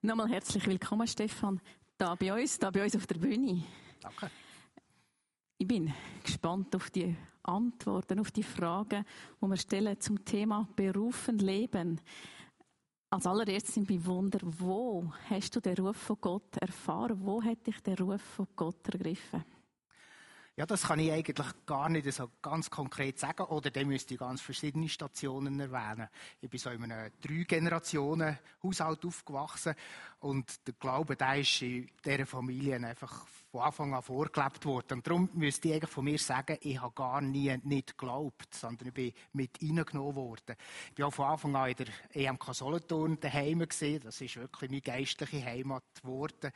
Nochmal herzlich willkommen, Stefan, da bei uns, da bei uns auf der Bühne. Danke. Ich bin gespannt auf die Antworten, auf die Fragen, die wir stellen zum Thema Berufen leben. Als allererstes sind wir Wunder, wo hast du den Ruf von Gott erfahren? Wo hat dich der Ruf von Gott ergriffen? Ja, das kann ich eigentlich gar nicht so ganz konkret sagen. Oder dann müsste ich ganz verschiedene Stationen erwähnen. Ich bin so in einem Drei-Generationen-Haushalt aufgewachsen. Und der Glaube, der ist in dieser Familie einfach von Anfang an vorgelebt worden. Und darum müsste ich eigentlich von mir sagen, ich habe gar nie nicht geglaubt, sondern ich bin mit reingenommen worden. Ich bin auch von Anfang an in der EMK Solothurn daheim gesehen. Das ist wirklich meine geistliche Heimat geworden.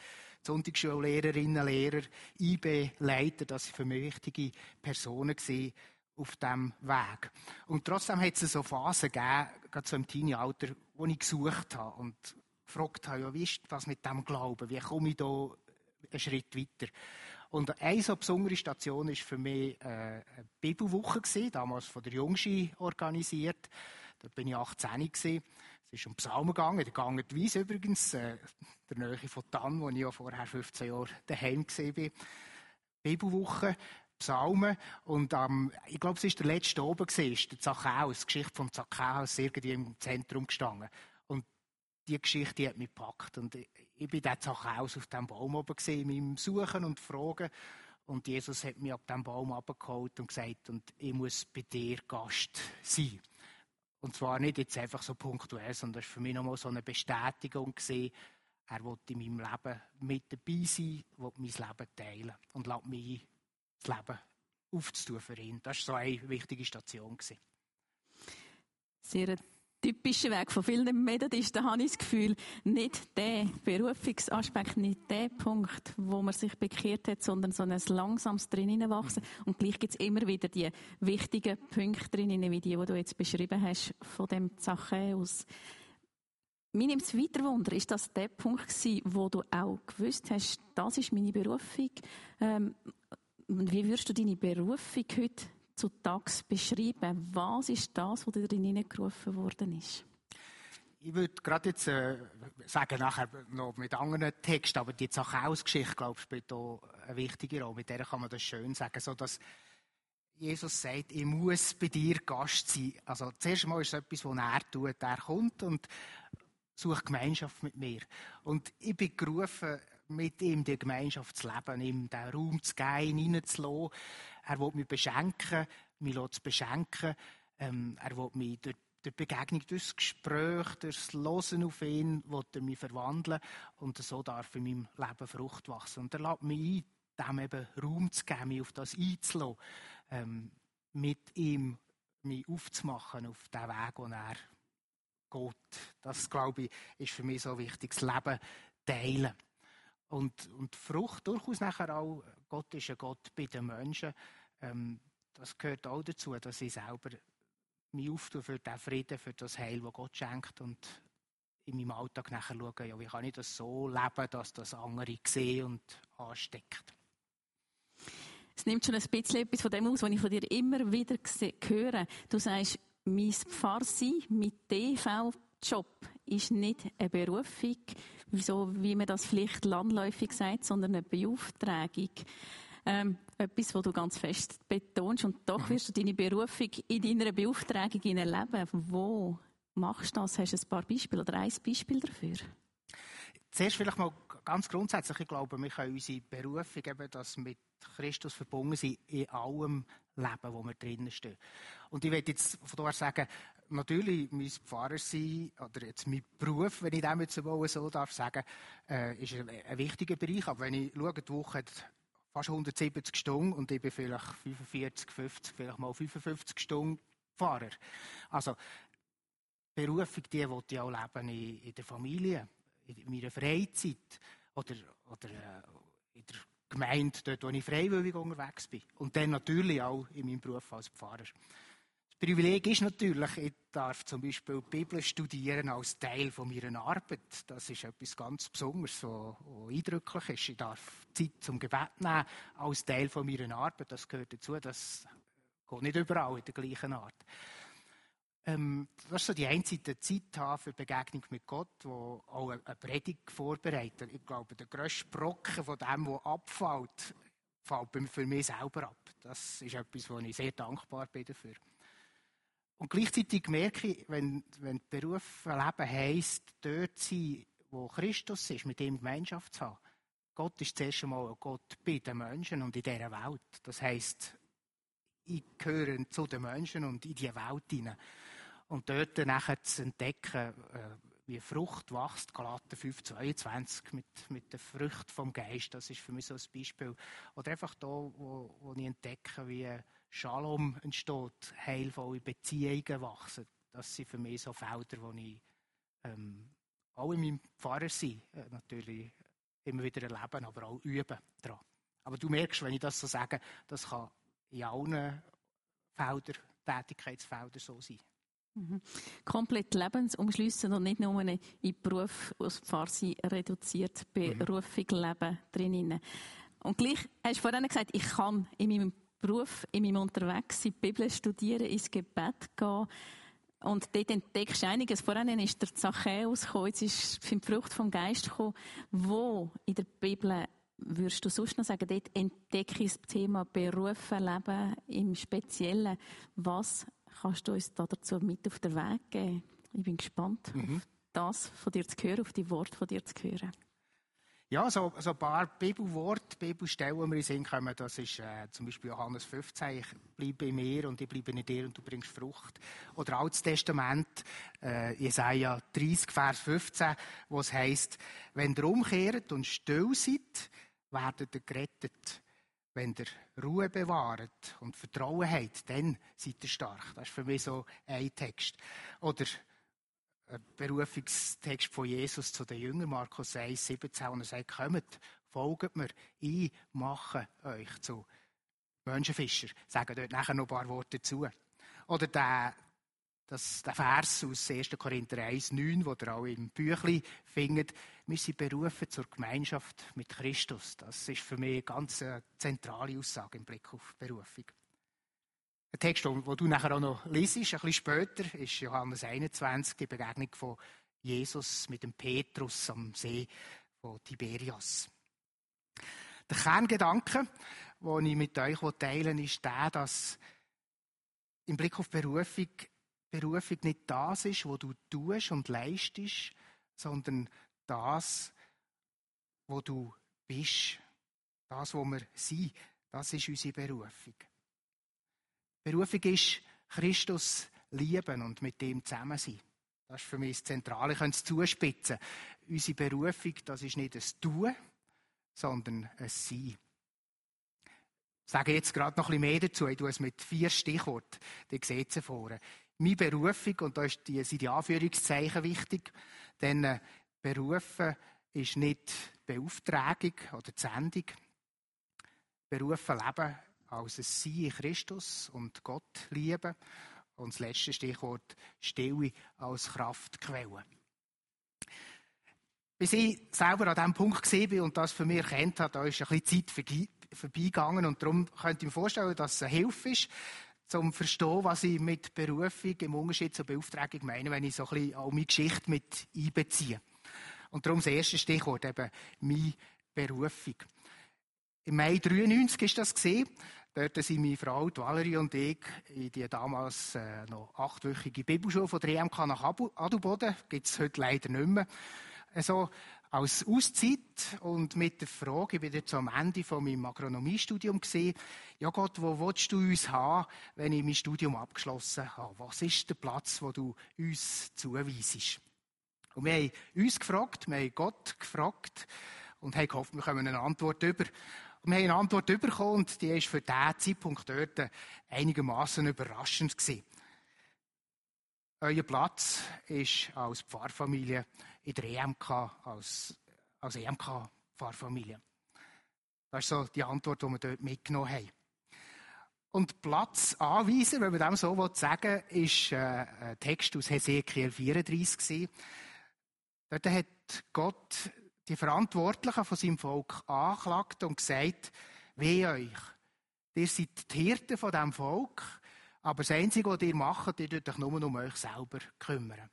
Sonntagsschullehrerinnen, Lehrer, IB-Leiter, das sind für mich wichtige Personen gewesen auf diesem Weg. Und trotzdem hat es so Phasen gegeben, gerade so im Teenie-Alter, wo ich gesucht habe und gefragt habe, ja, wie ist das mit dem Glauben? Wie komme ich da einen Schritt weiter? Und eine so besondere Station war für mich äh, eine Bibelwoche damals von der Jungschi organisiert. Da bin ich 18 gewesen. Es ist um Psalmen gegangen, der Gang die Wies übrigens, äh, der Nähe von Tann, wo ich ja vorher 15 Jahre daheim war. Bibelwoche, Psalmen. Und ähm, ich glaube, es ist der letzte oben gewesen, der Zachäus, die Geschichte vom Zachäus, irgendwie im Zentrum gestanden. Die Geschichte hat mich gepackt. Und ich, bin der Zachäus auf dem Baum oben gewesen, in meinem Suchen und Fragen. Und Jesus hat mich ab dem Baum abgeholt und gesagt, und ich muss bei dir Gast sein. Und zwar nicht jetzt einfach so punktuell, sondern das war für mich nochmal so eine Bestätigung gewesen, er will in meinem Leben mit dabei sein, will mein Leben teilen und lässt mich ein, das Leben aufzutun für ihn. Das war so eine wichtige Station. Gewesen. Sehr typischer Weg von vielen Methodisten, habe ich das Gefühl, nicht der Berufungsaspekt, nicht der Punkt, wo man sich bekehrt hat, sondern so ein langsames drinnen. Und gleich gibt es immer wieder die wichtigen Punkte drinnen, wie die, die du jetzt beschrieben hast, von dem Zachäus. Mir nimmt es weiter Wunder, ist das der Punkt gewesen, wo du auch gewusst hast, das ist meine Berufung? Ähm, wie würdest du deine Berufung heute zu Tags beschreiben? Was ist das, was dir hineingerufen worden ist? Ich würde gerade jetzt äh, sagen, nachher noch mit anderen Texten, aber die Zachäus-Geschichte, glaube ich, spielt hier eine wichtige Rolle. Mit der kann man das schön sagen, so dass Jesus sagt, ich muss bei dir Gast sein. Also, zuerst einmal ist es etwas, was er tut. Er kommt und sucht Gemeinschaft mit mir. Und ich bin gerufen, mit ihm die Gemeinschaft zu leben, ihm den Raum zu geben, ihn reinzulassen. Er will mich beschenken, mich zu beschenken. Ähm, er will mich durch die Begegnung, durch das Gespräch, durch das Losen auf ihn, will er mich verwandeln. Und so darf in meinem Leben Frucht wachsen. Und er lädt mich ein, dem eben Raum zu geben, mich auf das einzulassen, ähm, mit ihm mich aufzumachen auf den Weg, den er geht. Das, glaube ich, ist für mich so wichtig, das Leben teilen. Und, und Frucht durchaus nachher auch, Gott ist ein Gott bei den Menschen. Ähm, das gehört auch dazu, dass ich selber mich auftue für den Frieden, für das Heil, das Gott schenkt und in meinem Alltag nachher schauen, ja, wie kann ich das so leben, dass das andere sehen und ansteckt. Es nimmt schon ein bisschen etwas von dem aus, was ich von dir immer wieder höre. Du sagst, mein Pfarrsein mit TV-Job ist nicht eine Berufung, so wie man das vielleicht landläufig sagt, sondern eine Beauftragung. Ähm, etwas, was du ganz fest betonst. Und doch wirst du deine Berufung in deiner Beauftragung erleben. Wo machst du das? Hast du ein paar Beispiele oder ein Beispiel dafür? Zuerst vielleicht mal ganz grundsätzlich. Ich glaube, wir können unsere Berufung eben, das mit Christus verbunden sein, in allem Leben, wo wir drinnen stehen. Und ich will jetzt von daher sagen, natürlich, mein Pfarrer sein, oder jetzt mein Beruf, wenn ich dem jetzt so darf sagen, äh, ist ein, ein, wichtiger Bereich. Aber wenn ich schaue, die Woche hat fast 170 Stunden und ich bin vielleicht 45, 50, vielleicht mal 55 Stunden Pfarrer. Also, Berufung, die will ich auch leben in, in der Familie, in meiner Freizeit oder, oder äh, in der Gemeinde, dort, wo ich freiwillig unterwegs bin. Und dann natürlich auch in meinem Beruf als Pfarrer. Privileg ist natürlich, ich darf zum Beispiel die Bibel studieren als Teil von meiner Arbeit. Das ist etwas ganz Besonderes, was, eindrücklich ist. Ich darf Zeit zum Gebet nehmen als Teil von meiner Arbeit. Das gehört dazu. Das geht nicht überall in der gleichen Art. ähm, das ist so die einzige Zeit haben für Begegnung mit Gott, wo auch eine Predigt vorbereitet. Ich glaube, der grösste Brocken von dem, was abfällt, fällt für mich selber ab. Das ist etwas, wo ich sehr dankbar bin dafür. Und gleichzeitig merke ich, wenn, wenn Beruf Leben heisst, dort sein, wo Christus ist, mit ihm Gemeinschaft zu haben. Gott ist zuerst einmal ein Gott bei den Menschen und in dieser Welt. Das heisst, ich gehöre zu den Menschen und in die Welt hinein. Und dort nachher zu entdecken, äh, wie Frucht wächst, Galater 5,22 mit, mit der Frucht vom Geist, das ist für mich so ein Beispiel. Oder einfach da, wo, wo ich entdecke, wie Shalom entsteht, heilvolle Beziehungen wachsen. Das sind für mich so Felder, wo ich ähm, auch in meinem Pfarrer sein, äh, natürlich immer wieder erleben, aber auch üben dran. Aber du merkst, wenn ich das so sage, das kann in allen Feldern, Tätigkeitsfeldern so sein. Mhm. Komplett lebensumschließend und nicht nur in Beruf aus Pfarrsein reduziert, Berufung mhm. leben drinnen. Und gleich hast du vorhin gesagt, ich kann in meinem Beruf, in meinem Unterwegssein, die Bibel studieren, ins Gebet gehen. Und dort entdeckst du einiges. Vorhin ist der Zachäus gekommen, jetzt ist die Frucht vom Geist gekommen. Wo in der Bibel würdest du sonst noch sagen, dort entdecke ich das Thema Berufen, Leben im Speziellen. Was Kannst du uns da dazu mit auf den Weg geben? Ich bin gespannt, mhm. auf das von dir zu hören, auf die Worte von dir zu hören. Ja, so, so ein paar Bibelworte, Bibelstellen, die in Sinn kommen, das ist äh, zum Beispiel Johannes 15, ich bleibe in mir und ich bleibe in dir und du bringst Frucht. Oder Altes Testament, äh, Jesaja 30, Vers 15, wo es heisst, wenn ihr umkehrt und still seid, werdet ihr gerettet. Wenn ihr Ruhe bewahrt und Vertrauen habt, dann seid ihr stark. Das ist für mich so ein Text. Oder Berufungstext von Jesus zu den Jüngern, Markus 1, 17, und er sagt, kommt, folgt mir, ich mache euch zu Menschenfischer. Sagen dort nachher noch ein paar Worte dazu. Oder der das, der Vers aus 1. Korinther 1, 9, wo ihr auch im Büchlein findet, wir sind berufen zur Gemeinschaft mit Christus. Das ist für mich eine ganz äh, zentrale Aussage im Blick auf Berufung. Ein Text, den du nachher auch noch liest, ein bisschen später, ist Johannes 21, die Begegnung von Jesus mit dem Petrus am See von Tiberias. Der Kerngedanke, den ich mit euch teilen will, ist der, dass im Blick auf Berufung Berufung nicht das ist, was du tust und leistest, sondern das, wo du bist. Das, wo wir sind, das ist unsere Berufung. Berufung ist Christus lieben und mit dem zusammen sein. Das ist für mich das Zentrale. Ich könnte es zuspitzen. Unsere Berufung, das ist nicht ein Tun, sondern ein Sein. Ich sage jetzt gerade noch ein bisschen mehr dazu. Ich tue es mit vier Stichworten. Die seht ihr vorne meine Berufung, und da sind die Anführungszeichen wichtig, denn äh, Berufen ist nicht Beauftragung oder Sendung. Berufen leben als ein Sein in Christus und Gott lieben. Und das letzte Stichwort Stille als Kraftquelle. Bis ich selber an diesem Punkt bin und das für mich erkannt habe, da ist ein bisschen Zeit vorbeigegangen und darum könnte ich mir vorstellen, dass es eine Hilfe ist, zum Verstehen, was ich mit Berufung im Unterschied zur Beauftragung meine, wenn ich so ein bisschen auch meine Geschichte mit einbeziehe. Und darum das erste Stichwort eben meine Berufung. Im Mai 93 ist das. Dort sind meine Frau, die Valerie und ich in die damals äh, noch achtwöchige Bibelschule von der EMK nach Adelboden. Gibt es heute leider nicht mehr. Also, als Auszeit und mit der Frage, ich bin am Ende von meinem Agronomiestudium gesehen, ja Gott, wo willst du uns haben, wenn ich mein Studium abgeschlossen habe? Was ist der Platz, wo du uns zuweisest? Und wir haben uns gefragt, wir haben Gott gefragt und haben gehofft, wir kommen eine Antwort über. Und wir haben eine Antwort bekommen und die ist für diesen Zeitpunkt dort einigermaßen überraschend gewesen. Euer Platz ist als Pfarrfamilie in der EMK als, als EMK-Pfarrfamilie. Das ist so die Antwort, die wir dort mitgenommen haben. Und Platz anweisen, wenn man dem so sagen will, ist äh, ein Text aus Hesekiel 34 gewesen. Dort hat Gott die Verantwortlichen von seinem Volk angeklagt und gesagt, weh euch, ihr seid die Hirten von diesem Volk, Aber das Einzige, was ihr macht, ihr tut euch nur um euch selber kümmern.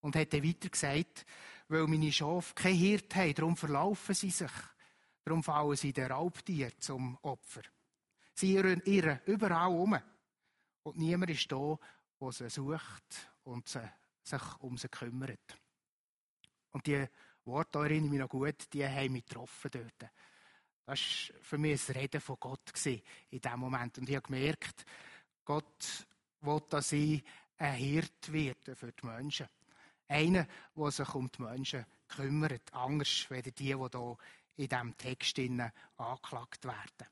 Und hat dann weiter gesagt, weil meine Schafe kein Hirt haben, darum verlaufen sie sich. Darum fallen sie den Raubtier zum Opfer. Sie irren, irren überall um. Und niemand ist da, der sie sucht und sie, sich um sie kümmert. Und die Worte, da erinnere ich mich noch gut, die haben mich getroffen dort. Das war für mich ein Reden von Gott in diesem Moment. Und ich habe gemerkt, Gott will, dass ich ein Hirt werde für die Menschen. Einer, der sich um die Menschen kümmert, anders als die, die hier in diesem Text angeklagt werden.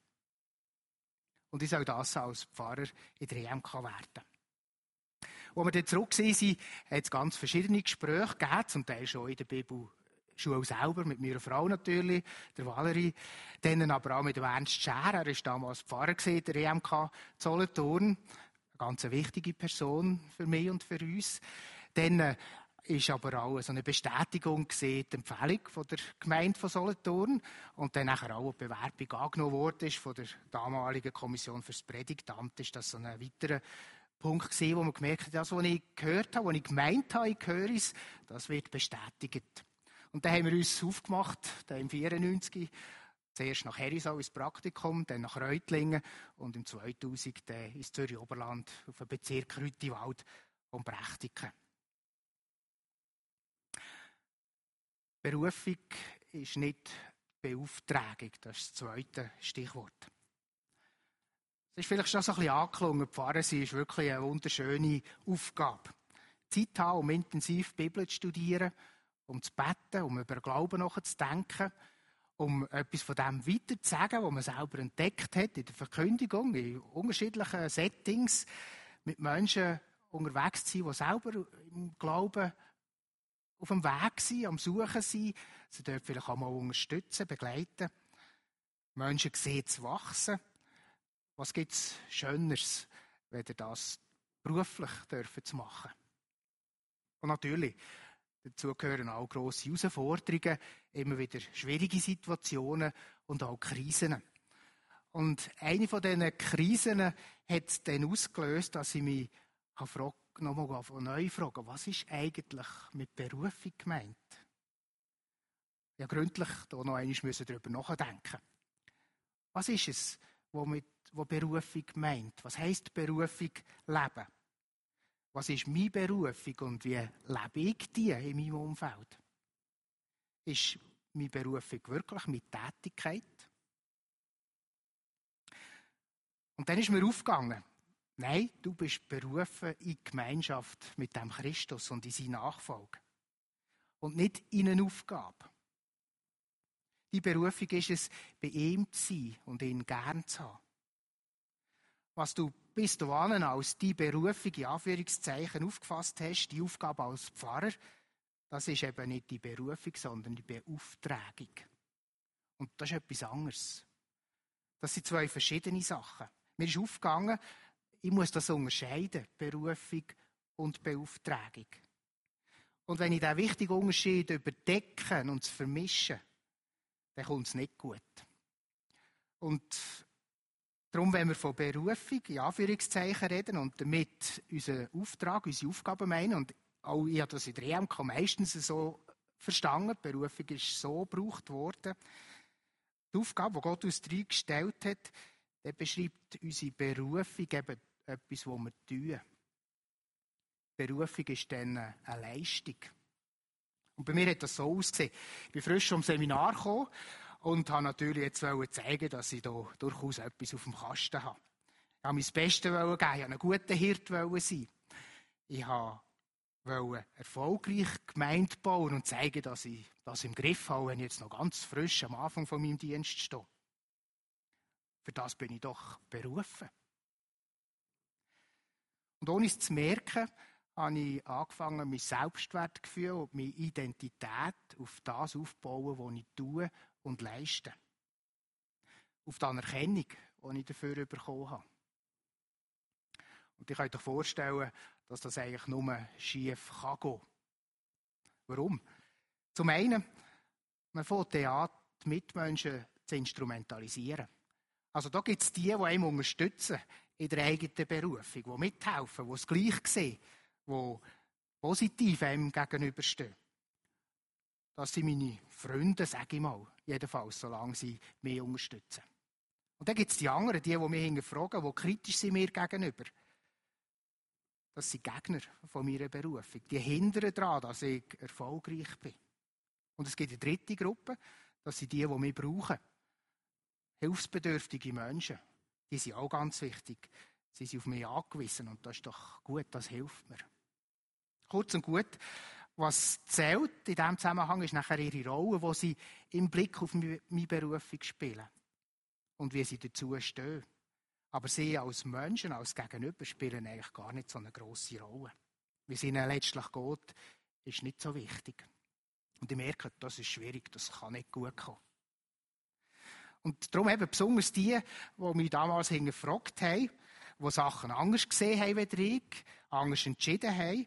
Und ich soll das als Pfarrer in der EMK werden. Als wir dann zurück sind, hat es ganz verschiedene Gespräche gegeben, zum Teil schon in der Bibelschule selber, mit meiner Frau natürlich, der Valerie, dann aber auch mit Ernst Scher, er war damals Pfarrer der EMK Zollenturn, eine ganz wichtige Person für mich und für uns. Dann äh, ist aber auch so eine Bestätigung gesehen, die Empfehlung von der Gemeinde von Solothurn und dann nachher auch eine Bewerbung angenommen wurde von der damaligen Kommission fürs Predigtamt, ist das so ein weiterer Punkt gesehen, wo man gemerkt hat, das, was ich gehört habe, was ich gemeint habe, ich höre es, das wird bestätigt. Und dann haben wir uns aufgemacht, dann im 94, zuerst nach Herisau ins Praktikum, dann nach Reutlingen und im 2000 dann ins Zürich Oberland auf den Bezirk Rütiwald und Brechtiken. Berufung ist nicht Beauftragung, das ist das zweite Stichwort. Es ist vielleicht schon so ein bisschen angeklungen, Pfarrer sein ist wirklich eine wunderschöne Aufgabe. Zeit haben, um intensiv Bibel zu studieren, um zu beten, um über Glauben nachzudenken, um etwas von dem weiterzusagen, was man selber entdeckt hat in der Verkündigung, in unterschiedlichen Settings, mit Menschen unterwegs zu sein, die selber im Glauben auf dem Weg sein, am Suchen sein. Sie dürfen vielleicht auch mal unterstützen, begleiten. Menschen sehen zu wachsen. Was gibt es Schöneres, wenn ihr das beruflich dürfen zu machen? Und natürlich, dazu gehören auch grosse Herausforderungen, immer wieder schwierige Situationen und auch Krisen. Und eine von diesen Krisen hat dann ausgelöst, dass ich mich nochmal neu fragen, was ist eigentlich mit Berufung gemeint? Ja, gründlich da noch einmal müssen darüber nachdenken. Was ist es, was mit wo Berufung meint? Was heißt Berufung leben? Was ist meine Berufung und wie lebe ich die in meinem Umfeld? Ist meine Berufung wirklich mit Tätigkeit? Und dann ist mir aufgegangen, Nein, du bist berufen in Gemeinschaft mit dem Christus und in seine Nachfolge. Und nicht in eine Aufgabe. Die Berufung ist es, bei ihm zu sein und ihn gern zu haben. Was du bis dahin als die Berufung in Anführungszeichen aufgefasst hast, die Aufgabe als Pfarrer, das ist eben nicht die Berufung, sondern die Beauftragung. Und das ist etwas anderes. Das sind zwei verschiedene Sachen. Mir ist aufgegangen, ich muss das unterscheiden, Berufung und Beauftragung. Und wenn ich diesen wichtigen Unterschied überdecken und vermischen, dann kommt es nicht gut. Und darum, wenn wir von Berufung, in Anführungszeichen, reden und damit unseren Auftrag, unsere Aufgaben meinen, und auch ich habe das in der EMK meistens so verstanden, die Berufung ist so gebraucht worden, die Aufgabe, die Gott uns drei gestellt hat, der beschreibt unsere Berufung eben etwas, was wir tun. Berufung ist dann eine Leistung. Und bei mir hat das so ausgesehen. Ich bin frisch vom Seminar gekommen und habe natürlich jetzt zeigen, dass ich da durchaus etwas auf dem Kasten habe. Ich habe mein Bestes geben, ich wollte ein guter Hirt sein. Ich wollte erfolgreich Gemeinde bauen und zeigen, dass ich das im Griff habe, wenn ich jetzt noch ganz frisch am Anfang von meinem Dienst stehe. Für das bin ich doch berufen. Und ohne es zu merken, habe ich angefangen, mein Selbstwertgefühl und meine Identität auf das aufzubauen, was ich tue und leiste. Auf die Anerkennung, die ich dafür bekommen habe. Und ich kann euch vorstellen, dass das eigentlich nur schief kann gehen. Warum? Zum einen, man fängt an, die Mitmenschen zu instrumentalisieren. Also da gibt es die, die einem unterstützen in der eigenen Berufung, die mithelfen, die es gleich sehen, die positiv einem gegenüberstehen. Das sind meine Freunde, sage ich mal. Jedenfalls, solange sie mich unterstützen. Und dann gibt es die anderen, die, die mich hinterfragen, die kritisch sind mir gegenüber. Das sind Gegner von meiner Berufung. Die hindern daran, dass ich erfolgreich bin. Und es gibt eine dritte Gruppe, das sind die, die mich brauchen. Hilfsbedürftige Menschen. Die sind auch ganz wichtig. Sie sind auf mich angewiesen und das ist doch gut, das hilft mir. Kurz und gut, was zählt in diesem Zusammenhang ist nachher ihre Rolle, die sie im Blick auf meine Berufung spielen. Und wie sie dazu stehen. Aber sie als Menschen, als Gegenüber, spielen eigentlich gar nicht so eine grosse Rolle. Wie es ihnen letztlich geht, ist nicht so wichtig. Und ich merke, das ist schwierig, das kann nicht gut kommen. Und darum eben besonders die, die mich damals hingefragt haben, die Sachen anders gesehen haben wie ich, anders entschieden haben,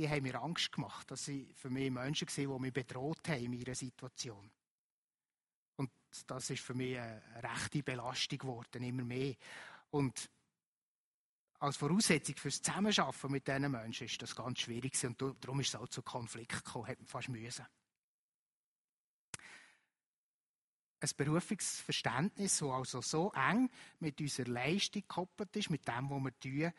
die haben mir Angst gemacht, dass sie für mich Menschen waren, die mich bedroht haben in ihrer Situation. Und das ist für mich eine rechte Belastung geworden, immer mehr. Und als Voraussetzung fürs Zusammenarbeiten mit diesen Menschen ist das ganz schwierig und darum ist es auch zu Konflikt gekommen, hat man fast müssen. Ein Berufungsverständnis, das also so eng mit unserer Leistung gekoppelt ist, mit dem, was wir tun,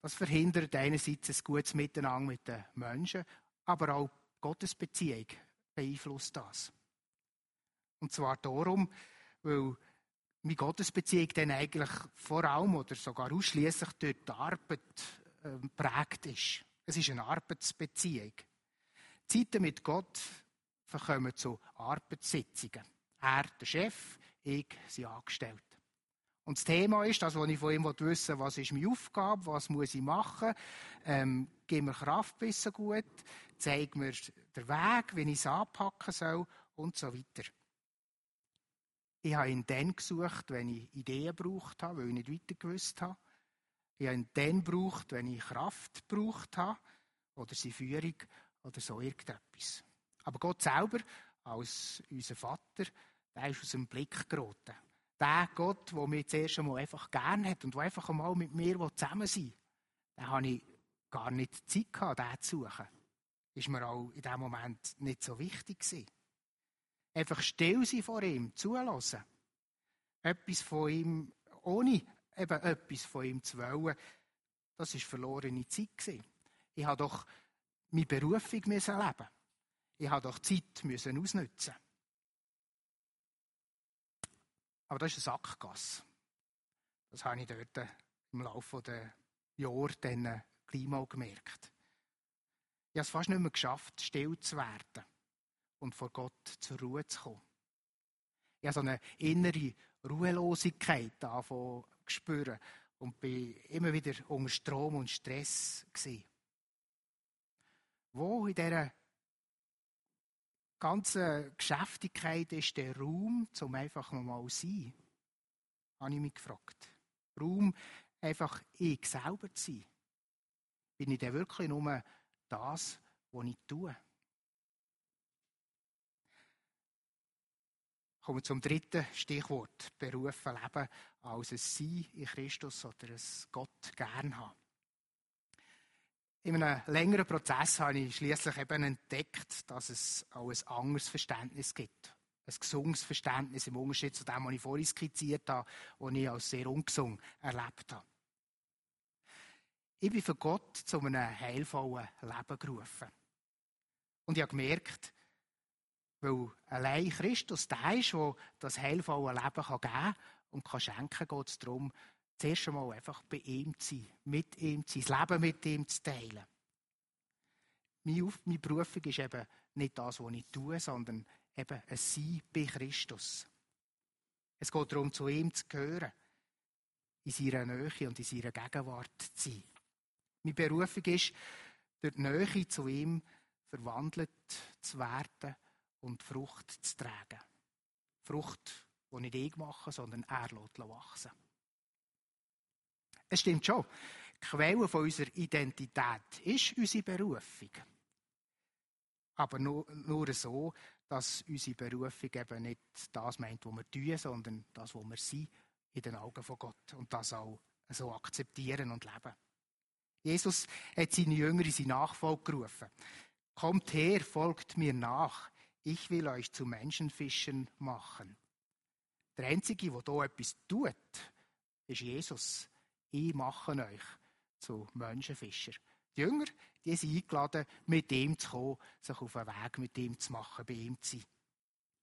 das verhindert einerseits ein gutes Miteinander mit den Menschen, aber auch Gottes Beziehung beeinflusst das. Und zwar darum, weil meine Gottesbeziehung dann eigentlich vor allem oder sogar ausschließlich durch die Arbeit äh, prägt ist. Es ist eine Arbeitsbeziehung. Zeiten mit Gott verkommen zu Arbeitssitzungen. Er, der Chef, ich, sie angestellt. Und das Thema ist, das, was ich von ihm wissen will, was ist meine Aufgabe, was muss ich machen, ähm, gib mir Kraft besser gut, zeig mir den Weg, wie ich es anpacken soll und so weiter. Ich habe ihn dann gesucht, wenn ich Ideen gebraucht habe, weil ich nicht weiter gewusst habe. Ich habe ihn dann gebraucht, wenn ich Kraft gebraucht habe oder seine Führung oder so irgendetwas. Aber Gott selber, als unser Vater, der ist aus dem Blick geraten. Der Gott, der mich zuerst einmal einfach gern hat und der einfach einmal mit mir zusammen sein will, den habe ich gar nicht Zeit gehabt, den zu suchen. Ist mir auch in diesem Moment nicht so wichtig gewesen. Einfach still sein vor ihm, zulassen. Etwas von ihm, ohne eben etwas von ihm zu wollen, das war verlorene Zeit. Gewesen. Ich habe doch meine Berufung leben Ich habe doch Zeit müssen. Aber das ist eine Sackgasse. Das habe ich dort im Laufe der Jahre dann gleich mal gemerkt. Ich habe es fast nicht mehr geschafft, still zu werden und vor Gott zur Ruhe zu kommen. Ich habe so eine innere Ruhelosigkeit davon spüren und bin immer wieder unter Strom und Stress gewesen. Wo in dieser ganzen Geschäftigkeit ist der Raum, zum einfach mal sein? Habe ich mich gefragt. Raum, einfach ich selber zu sein. Bin ich denn wirklich nur das, was ich tue? Kommen wir zum dritten Stichwort. Berufen leben als ein Sein in Christus oder ein Gott gern haben. In einem längeren Prozess habe ich schließlich eben entdeckt, dass es auch ein anderes Verständnis gibt. Ein gesundes Verständnis im Unterschied zu dem, was ich vorhin skizziert habe, was ich als sehr ungesund erlebt habe. Ich bin für Gott zu einem heilvollen Leben gerufen. Und ich habe gemerkt, weil allein Christus der ist, der das heilvolle Leben geben kann und kann schenken geht es darum, zuerst einmal einfach bei ihm zu sein, mit ihm zu sein, das Leben mit ihm zu teilen. Meine, Berufung ist eben nicht das, was ich tue, sondern eben ein Sein bei Christus. Es geht darum, zu ihm zu gehören, in seiner Nähe und in seiner Gegenwart zu sein. Meine Berufung ist, durch die Nähe zu ihm verwandelt zu werden und Frucht zu tragen. Frucht, die nicht ich mache, sondern er lässt wachsen. Es stimmt schon, die Quelle von unserer Identität ist unsere Berufung. Aber nur, nur so, dass unsere Berufung eben nicht das meint, was wir tun, sondern das, was wir sind in den Augen von Gott und das auch so akzeptieren und leben. Jesus hat seine Jünger in seine Nachfolge gerufen. Kommt her, folgt mir nach. Ich will euch zu Menschenfischen machen. Der Einzige, der hier etwas tut, ist Jesus. Ich mache euch zu Menschenfischer. Die Jünger, die sind eingeladen, mit ihm zu kommen, sich auf einen Weg mit ihm zu machen, bei ihm zu sein.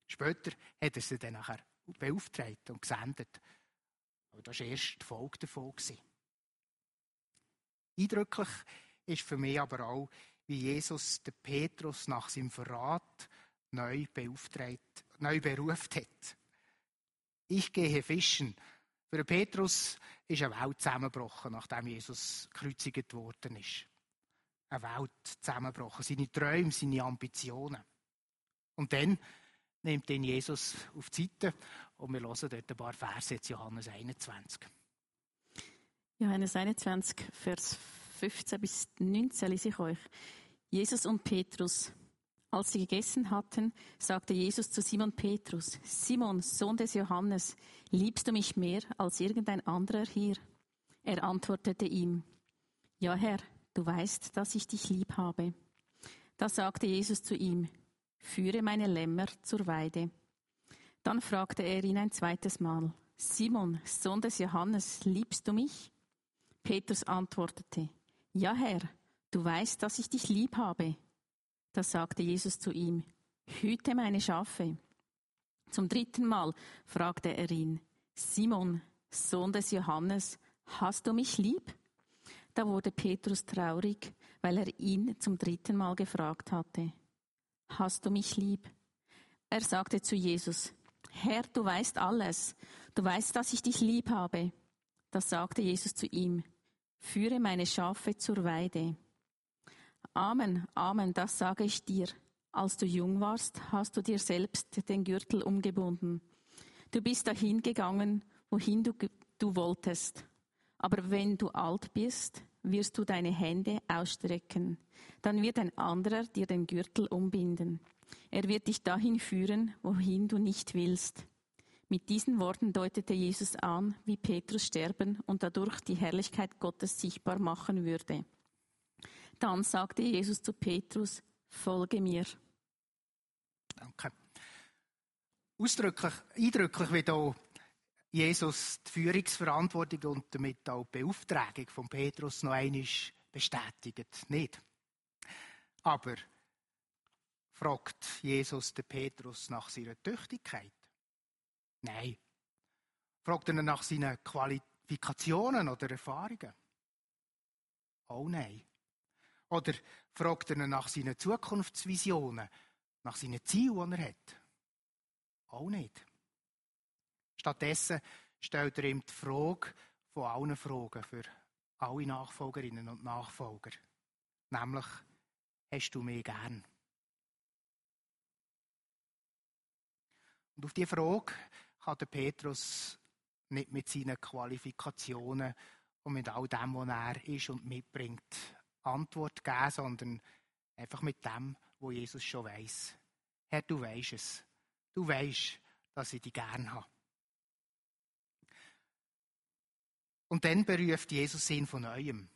Später hat er sie dann nachher beauftragt und gesendet. Aber das war erst die Folge davon. Eindrücklich ist für mich aber auch, wie Jesus den Petrus nach seinem Verrat neu beauftragt, neu beruft hat. Ich gehe fischen. Für Petrus ist eine Welt zusammengebrochen, nachdem Jesus gekreuzigt worden ist. Eine Welt zusammengebrochen. Seine Träume, seine Ambitionen. Und dann nimmt ihn Jesus auf die Seite und wir hören dort ein paar Verse, jetzt Johannes 21. Johannes 21, Vers 15 bis 19 lese ich euch. Jesus und Petrus. Als sie gegessen hatten, sagte Jesus zu Simon Petrus, Simon, Sohn des Johannes, liebst du mich mehr als irgendein anderer hier? Er antwortete ihm, Ja, Herr, du weißt, dass ich dich lieb habe. Da sagte Jesus zu ihm, Führe meine Lämmer zur Weide. Dann fragte er ihn ein zweites Mal, Simon, Sohn des Johannes, liebst du mich? Petrus antwortete, Ja, Herr, du weißt, dass ich dich lieb habe. Da sagte Jesus zu ihm, Hüte meine Schafe. Zum dritten Mal fragte er ihn, Simon, Sohn des Johannes, hast du mich lieb? Da wurde Petrus traurig, weil er ihn zum dritten Mal gefragt hatte, Hast du mich lieb? Er sagte zu Jesus, Herr, du weißt alles, du weißt, dass ich dich lieb habe. Da sagte Jesus zu ihm, Führe meine Schafe zur Weide. Amen, Amen, das sage ich dir. Als du jung warst, hast du dir selbst den Gürtel umgebunden. Du bist dahin gegangen, wohin du, du wolltest. Aber wenn du alt bist, wirst du deine Hände ausstrecken. Dann wird ein anderer dir den Gürtel umbinden. Er wird dich dahin führen, wohin du nicht willst. Mit diesen Worten deutete Jesus an, wie Petrus sterben und dadurch die Herrlichkeit Gottes sichtbar machen würde. Dann sagte Jesus zu Petrus, folge mir. Danke. Ausdrücklich, eindrücklich wie hier Jesus die Führungsverantwortung und damit auch die Beauftragung von Petrus noch einmal bestätigt. Nicht. Aber fragt Jesus den Petrus nach seiner Tüchtigkeit? Nein. Fragt er nach seinen Qualifikationen oder Erfahrungen? Auch nein. Oder fragt er nach seinen Zukunftsvisionen, nach seinen Zielen, die er hat? Auch nicht. Stattdessen stellt er ihm die Frage von allen Fragen für alle Nachfolgerinnen und Nachfolger. Nämlich, hast du mich gern? Und auf diese Frage kann der Petrus nicht mit seinen Qualifikationen und mit all dem, was er ist und mitbringt, Antwort geben, sondern einfach mit dem, was Jesus schon weiß. Herr, du weißt es. Du weißt, dass ich dich gern habe. Und dann beruft Jesus ihn von neuem.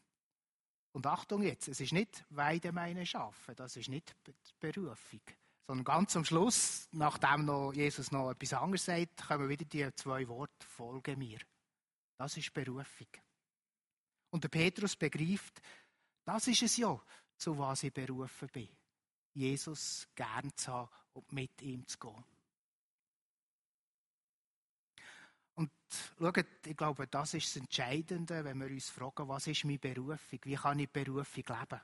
Und Achtung jetzt, es ist nicht Weide meine Schafe, das ist nicht Berufung. Sondern ganz am Schluss, nachdem noch Jesus noch etwas anderes sagt, kommen wieder die zwei Worte, folge mir. Das ist Berufung. Und der Petrus begreift, das ist es ja, zu was ich berufen bin. Jesus gern zu haben und mit ihm zu gehen. Und schaut, ich glaube, das ist das Entscheidende, wenn wir uns fragen, was ist meine Berufung? Wie kann ich Berufung leben?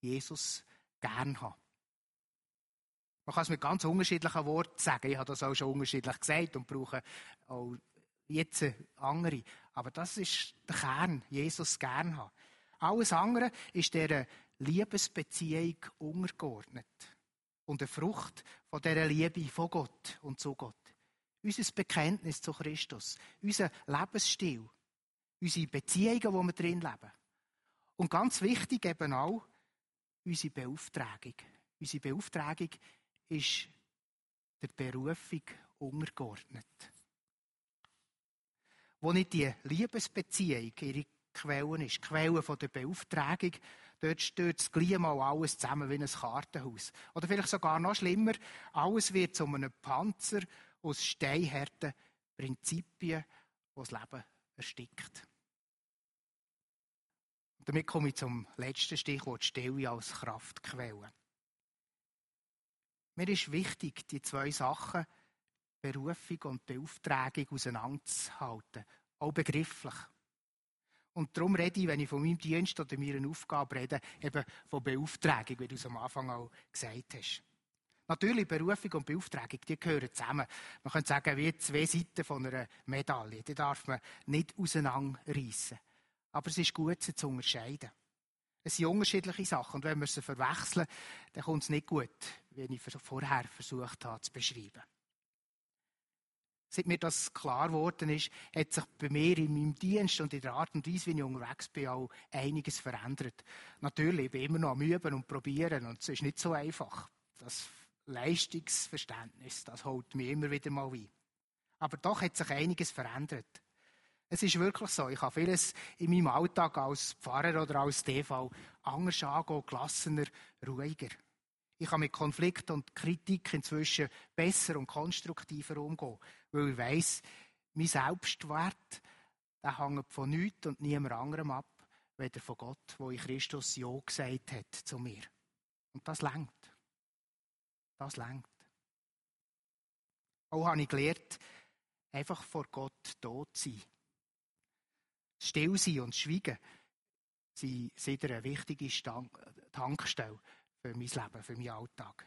Jesus gern haben. Man kann es mit ganz unterschiedlichen Worten sagen. Ich habe das auch schon unterschiedlich gesagt und brauche auch jetzt andere. Aber das ist der Kern, Jesus gern haben. Alles andere ist dieser Liebesbeziehung untergeordnet. Und eine Frucht von dieser Liebe von Gott und zu Gott. Unser Bekenntnis zu Christus, unser Lebensstil, unsere Beziehungen, wo wir drin leben. Und ganz wichtig eben auch, unsere Beauftragung. Unsere Beauftragung ist der Berufung untergeordnet. wo nicht die Liebesbeziehung ihre Quelle ist, die Quelle der Beauftragung, dort stürzt gleich mal alles zusammen wie ein Kartenhaus. Oder vielleicht sogar noch schlimmer, alles wird zu einem Panzer aus steinharten Prinzipien, die das Leben erstickt. Und damit komme ich zum letzten Stichwort Stille als Kraftquelle. Mir ist wichtig, die zwei Sachen, Berufung und Beauftragung, auseinanderzuhalten. Auch begrifflich. Und darum rede ich, wenn ich von meinem Dienst oder meiner Aufgabe rede, eben von Beauftragung, wie du es am Anfang auch gesagt hast. Natürlich, Berufung und Beauftragung, die gehören zusammen. Man könnte sagen, wie zwei Seiten von einer Medaille. Die darf man nicht auseinanderreißen. Aber es ist gut, sie zu unterscheiden. Es sind unterschiedliche Sachen. Und wenn wir sie verwechseln, dann kommt es nicht gut, wie ich vorher versucht habe zu beschreiben. Seit mir das klar geworden ist, hat sich bei mir in meinem Dienst und in der Art und Weise, wie ich unterwegs bin, auch einiges verändert. Natürlich, ich bin immer noch am Üben und Probieren und es ist nicht so einfach. Das Leistungsverständnis, das holt mich immer wieder mal ein. Aber doch hat sich einiges verändert. Es ist wirklich so. Ich habe vieles in meinem Alltag als Pfarrer oder als TV anders angehen, gelassener, ruhiger. Ich kann mit Konflikt und Kritik inzwischen besser und konstruktiver umgehen, weil ich weiss, mein Selbstwert der hängt von nichts und niemand anderem ab, weder von Gott, wo in Christus Ja gesagt hat zu mir. Und das längt. Das längt. Auch habe ich gelernt, einfach vor Gott tot zu sein. Still sein und schweigen sind eine wichtige Tankstelle für mein Leben, für meinen Alltag.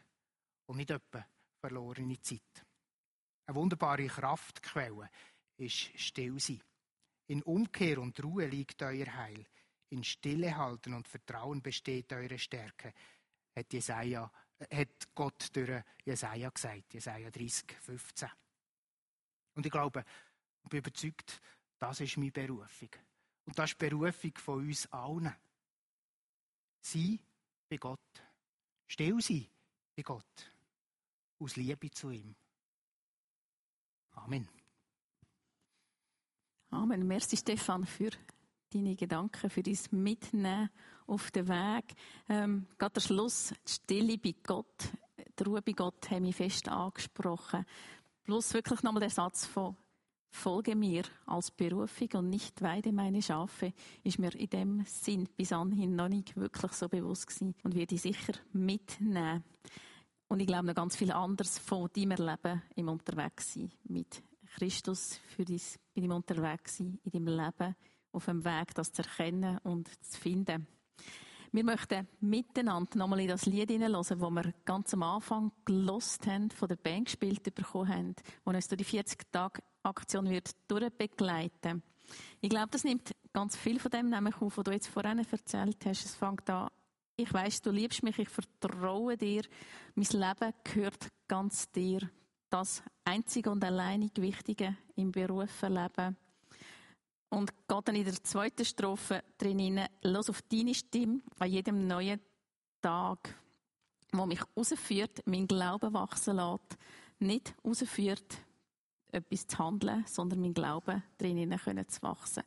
Und nicht etwa verlorene Zeit. Eine wunderbare Kraftquelle ist Stillsein. In Umkehr und Ruhe liegt euer Heil. In Stille halten und Vertrauen besteht eure Stärke, hat, Jesaja, hat Gott durch Jesaja gesagt. Jesaja 30, 15. Und ich glaube und bin überzeugt, das ist meine Berufung. Und das ist die Berufung von uns allen. Sei bei Gott. Still sein bei Gott. Aus Liebe zu ihm. Amen. Amen. Merci, Stefan, für deine Gedanken, für dein Mitnehmen auf den Weg. Ähm, gerade der Schluss, die Stille bei Gott, die Ruhe bei Gott, haben mich fest angesprochen. Plus wirklich nochmal der Satz von Folge mir als Berufung und nicht weide meine Schafe, ist mir in dem Sinn bis anhin noch nicht wirklich so bewusst gewesen und werde ich sicher mitnehmen. Und ich glaube noch ganz viel anderes von deinem Erleben im Unterwegssein mit Christus für dein, bei deinem Unterwegssein in deinem Leben auf dem Weg, das zu erkennen und zu finden. Wir möchten miteinander nochmal in das Lied hineinhören, das wir ganz am Anfang gelost haben, von der Band gespielt bekommen haben, wo uns durch die 40 Tage Aktion wird durchbegleiten. Ich glaube, das nimmt ganz viel von dem nämlich auf, was du jetzt vorhin erzählt hast. Es fängt an, ich weiß, du liebst mich, ich vertraue dir, mein Leben gehört ganz dir. Das einzige und alleinig Wichtige im Berufsleben. Und geht dann in der zweiten Strophe drin los auf deine Stimme an jedem neuen Tag, wo mich rausführt, mein Glauben wachsen lässt, nicht rausführt, etwas zu handeln, sondern mein Glauben drinnen zu wachsen.